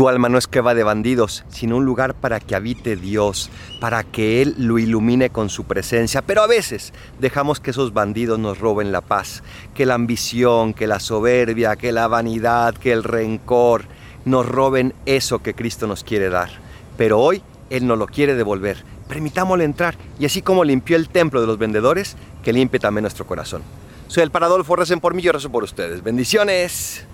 Tu alma no es que va de bandidos, sino un lugar para que habite Dios, para que Él lo ilumine con su presencia. Pero a veces dejamos que esos bandidos nos roben la paz, que la ambición, que la soberbia, que la vanidad, que el rencor nos roben eso que Cristo nos quiere dar. Pero hoy Él nos lo quiere devolver. Permitámosle entrar y así como limpió el templo de los vendedores, que limpie también nuestro corazón. Soy el Paradolfo, recen por mí, yo rezo por ustedes. Bendiciones.